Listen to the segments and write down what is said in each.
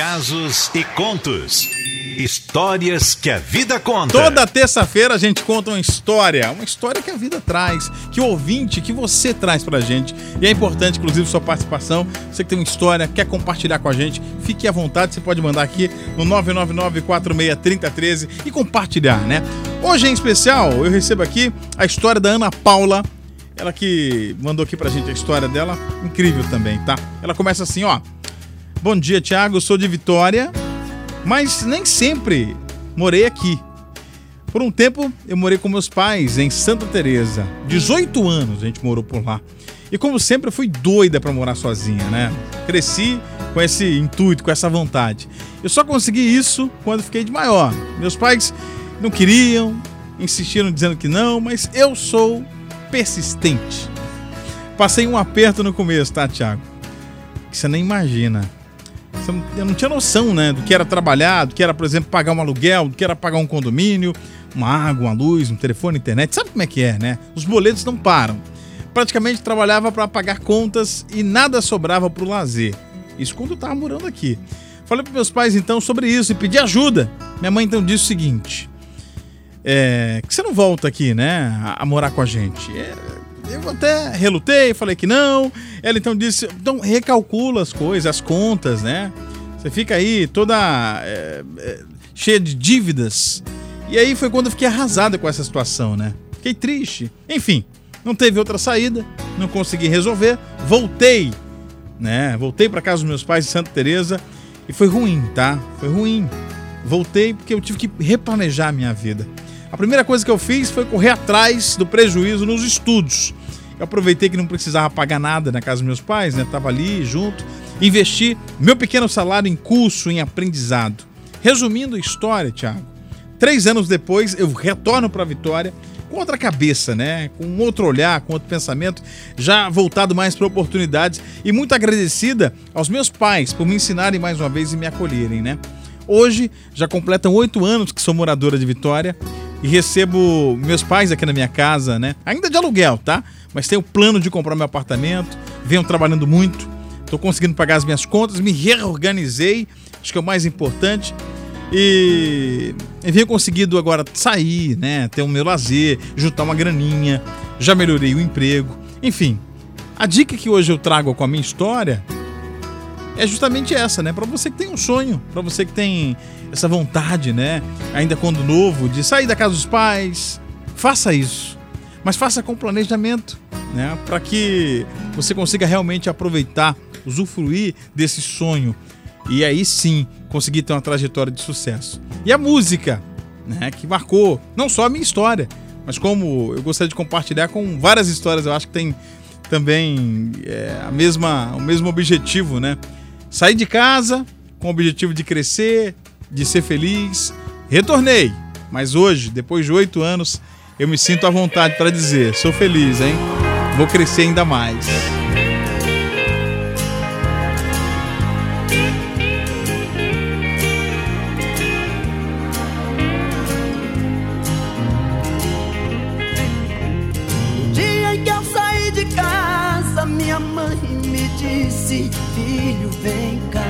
casos e contos. Histórias que a vida conta. Toda terça-feira a gente conta uma história, uma história que a vida traz, que o ouvinte, que você traz pra gente. E é importante, inclusive, sua participação. Você que tem uma história, quer compartilhar com a gente, fique à vontade, você pode mandar aqui no 999-463013 e compartilhar, né? Hoje em especial, eu recebo aqui a história da Ana Paula. Ela que mandou aqui pra gente a história dela, incrível também, tá? Ela começa assim, ó. Bom dia, Thiago. Sou de Vitória, mas nem sempre morei aqui. Por um tempo, eu morei com meus pais em Santa Teresa. 18 anos a gente morou por lá. E como sempre, eu fui doida para morar sozinha, né? Cresci com esse intuito, com essa vontade. Eu só consegui isso quando fiquei de maior. Meus pais não queriam, insistiram dizendo que não, mas eu sou persistente. Passei um aperto no começo, tá, Thiago? Que você nem imagina eu não tinha noção, né, do que era trabalhar, do que era, por exemplo, pagar um aluguel, do que era pagar um condomínio, uma água, uma luz, um telefone, internet. Sabe como é que é, né? Os boletos não param. Praticamente trabalhava para pagar contas e nada sobrava para o lazer. Isso quando eu estava morando aqui. Falei para meus pais então sobre isso e pedi ajuda. Minha mãe então disse o seguinte: é, que você não volta aqui, né, a, a morar com a gente. É, eu até relutei, falei que não. Ela então disse: então recalcula as coisas, as contas, né? Você fica aí toda é, é, cheia de dívidas. E aí foi quando eu fiquei arrasada com essa situação, né? Fiquei triste. Enfim, não teve outra saída, não consegui resolver. Voltei, né? Voltei para casa dos meus pais em Santa Teresa e foi ruim, tá? Foi ruim. Voltei porque eu tive que replanejar a minha vida. A primeira coisa que eu fiz foi correr atrás do prejuízo nos estudos. Eu aproveitei que não precisava pagar nada na casa dos meus pais, né? Tava ali junto. Investi meu pequeno salário em curso, em aprendizado. Resumindo a história, Thiago. Três anos depois, eu retorno para Vitória com outra cabeça, né? Com outro olhar, com outro pensamento, já voltado mais para oportunidades e muito agradecida aos meus pais por me ensinarem mais uma vez e me acolherem, né? Hoje já completam oito anos que sou moradora de Vitória e recebo meus pais aqui na minha casa, né? Ainda de aluguel, tá? Mas tenho plano de comprar meu apartamento, venho trabalhando muito, estou conseguindo pagar as minhas contas, me reorganizei, acho que é o mais importante. E, e venho conseguindo agora sair, né? Ter o meu lazer, juntar uma graninha, já melhorei o emprego. Enfim, a dica que hoje eu trago com a minha história é justamente essa, né? Para você que tem um sonho, para você que tem essa vontade, né? Ainda quando novo, de sair da casa dos pais, faça isso mas faça com planejamento, né? Para que você consiga realmente aproveitar, usufruir desse sonho e aí sim conseguir ter uma trajetória de sucesso. E a música, né? Que marcou não só a minha história, mas como eu gostaria de compartilhar com várias histórias, eu acho que tem também é, a mesma, o mesmo objetivo, né? Sair de casa com o objetivo de crescer, de ser feliz. Retornei, mas hoje, depois de oito anos, eu me sinto à vontade para dizer: sou feliz, hein? Vou crescer ainda mais. No dia em que eu saí de casa, minha mãe me disse: Filho, vem cá.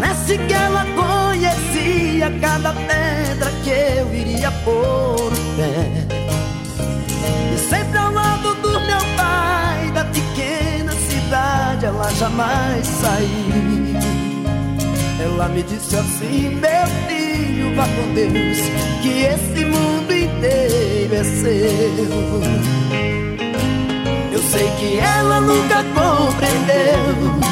Disse que ela conhecia cada pedra que eu iria pôr o pé. E sempre ao lado do meu pai, da pequena cidade, ela jamais saiu. Ela me disse assim, meu filho, vá com Deus, que esse mundo inteiro é seu. Eu sei que ela nunca compreendeu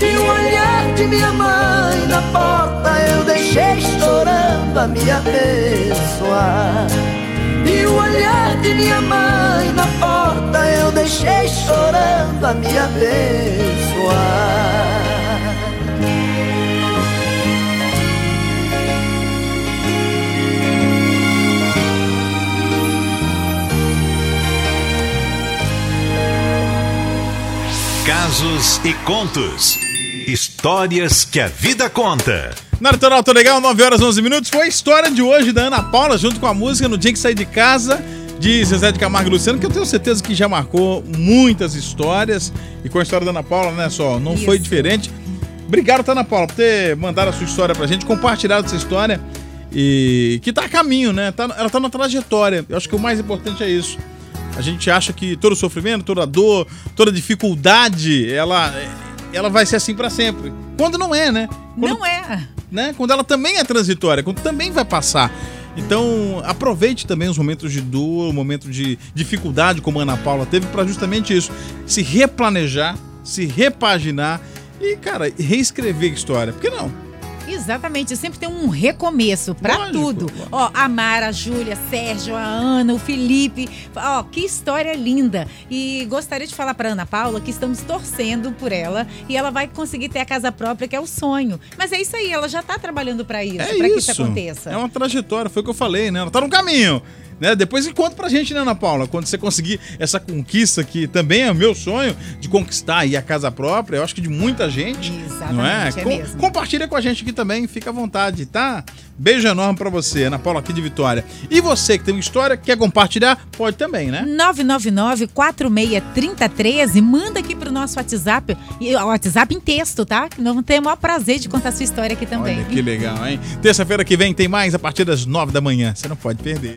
E o olhar de minha mãe na porta Eu deixei chorando a me abençoar E o olhar de minha mãe na porta Eu deixei chorando a me abençoar Casos e contos. Histórias que a vida conta. Na Litoral Tô Legal, 9 horas 11 minutos. Foi a história de hoje da Ana Paula, junto com a música No Dia que Saí de Casa, de Zezé de Camargo e Luciano, que eu tenho certeza que já marcou muitas histórias. E com a história da Ana Paula, né, só, não Isso. foi diferente. Obrigado, tá, Ana Paula, por ter mandado a sua história pra gente, compartilhado essa história. E que tá a caminho, né? Tá, ela tá na trajetória. Eu acho que o mais importante é isso. A gente acha que todo sofrimento, toda dor, toda dificuldade, ela, ela vai ser assim pra sempre. Quando não é, né? Quando, Não é. né? Quando ela também é transitória, quando também vai passar. Então, aproveite também os momentos de dor, o momento de dificuldade, como a Ana Paula teve, pra justamente isso. Se replanejar, se repaginar e, cara, reescrever a história. Por que não? Exatamente, sempre tem um recomeço pra Lógico, tudo. Ó, a Mara, a Júlia, Sérgio, a Ana, o Felipe. Ó, que história linda. E gostaria de falar pra Ana Paula que estamos torcendo por ela e ela vai conseguir ter a casa própria, que é o sonho. Mas é isso aí, ela já tá trabalhando pra isso, É pra que isso. isso aconteça. É uma trajetória, foi o que eu falei, né? Ela tá no caminho. Né? Depois conta pra gente, né, Ana Paula? Quando você conseguir essa conquista, que também é o meu sonho, de conquistar aí a casa própria, eu acho que de muita gente. não é? Exatamente, é Com- mesmo. Compartilha com a gente aqui também, fica à vontade, tá? Beijo enorme pra você, Ana Paula, aqui de Vitória. E você que tem uma história, quer compartilhar, pode também, né? 999-463013, manda aqui pro nosso WhatsApp, e o WhatsApp em texto, tá? Que Nós vamos ter o maior prazer de contar a sua história aqui também. Olha que legal, hein? Terça-feira que vem tem mais a partir das nove da manhã. Você não pode perder.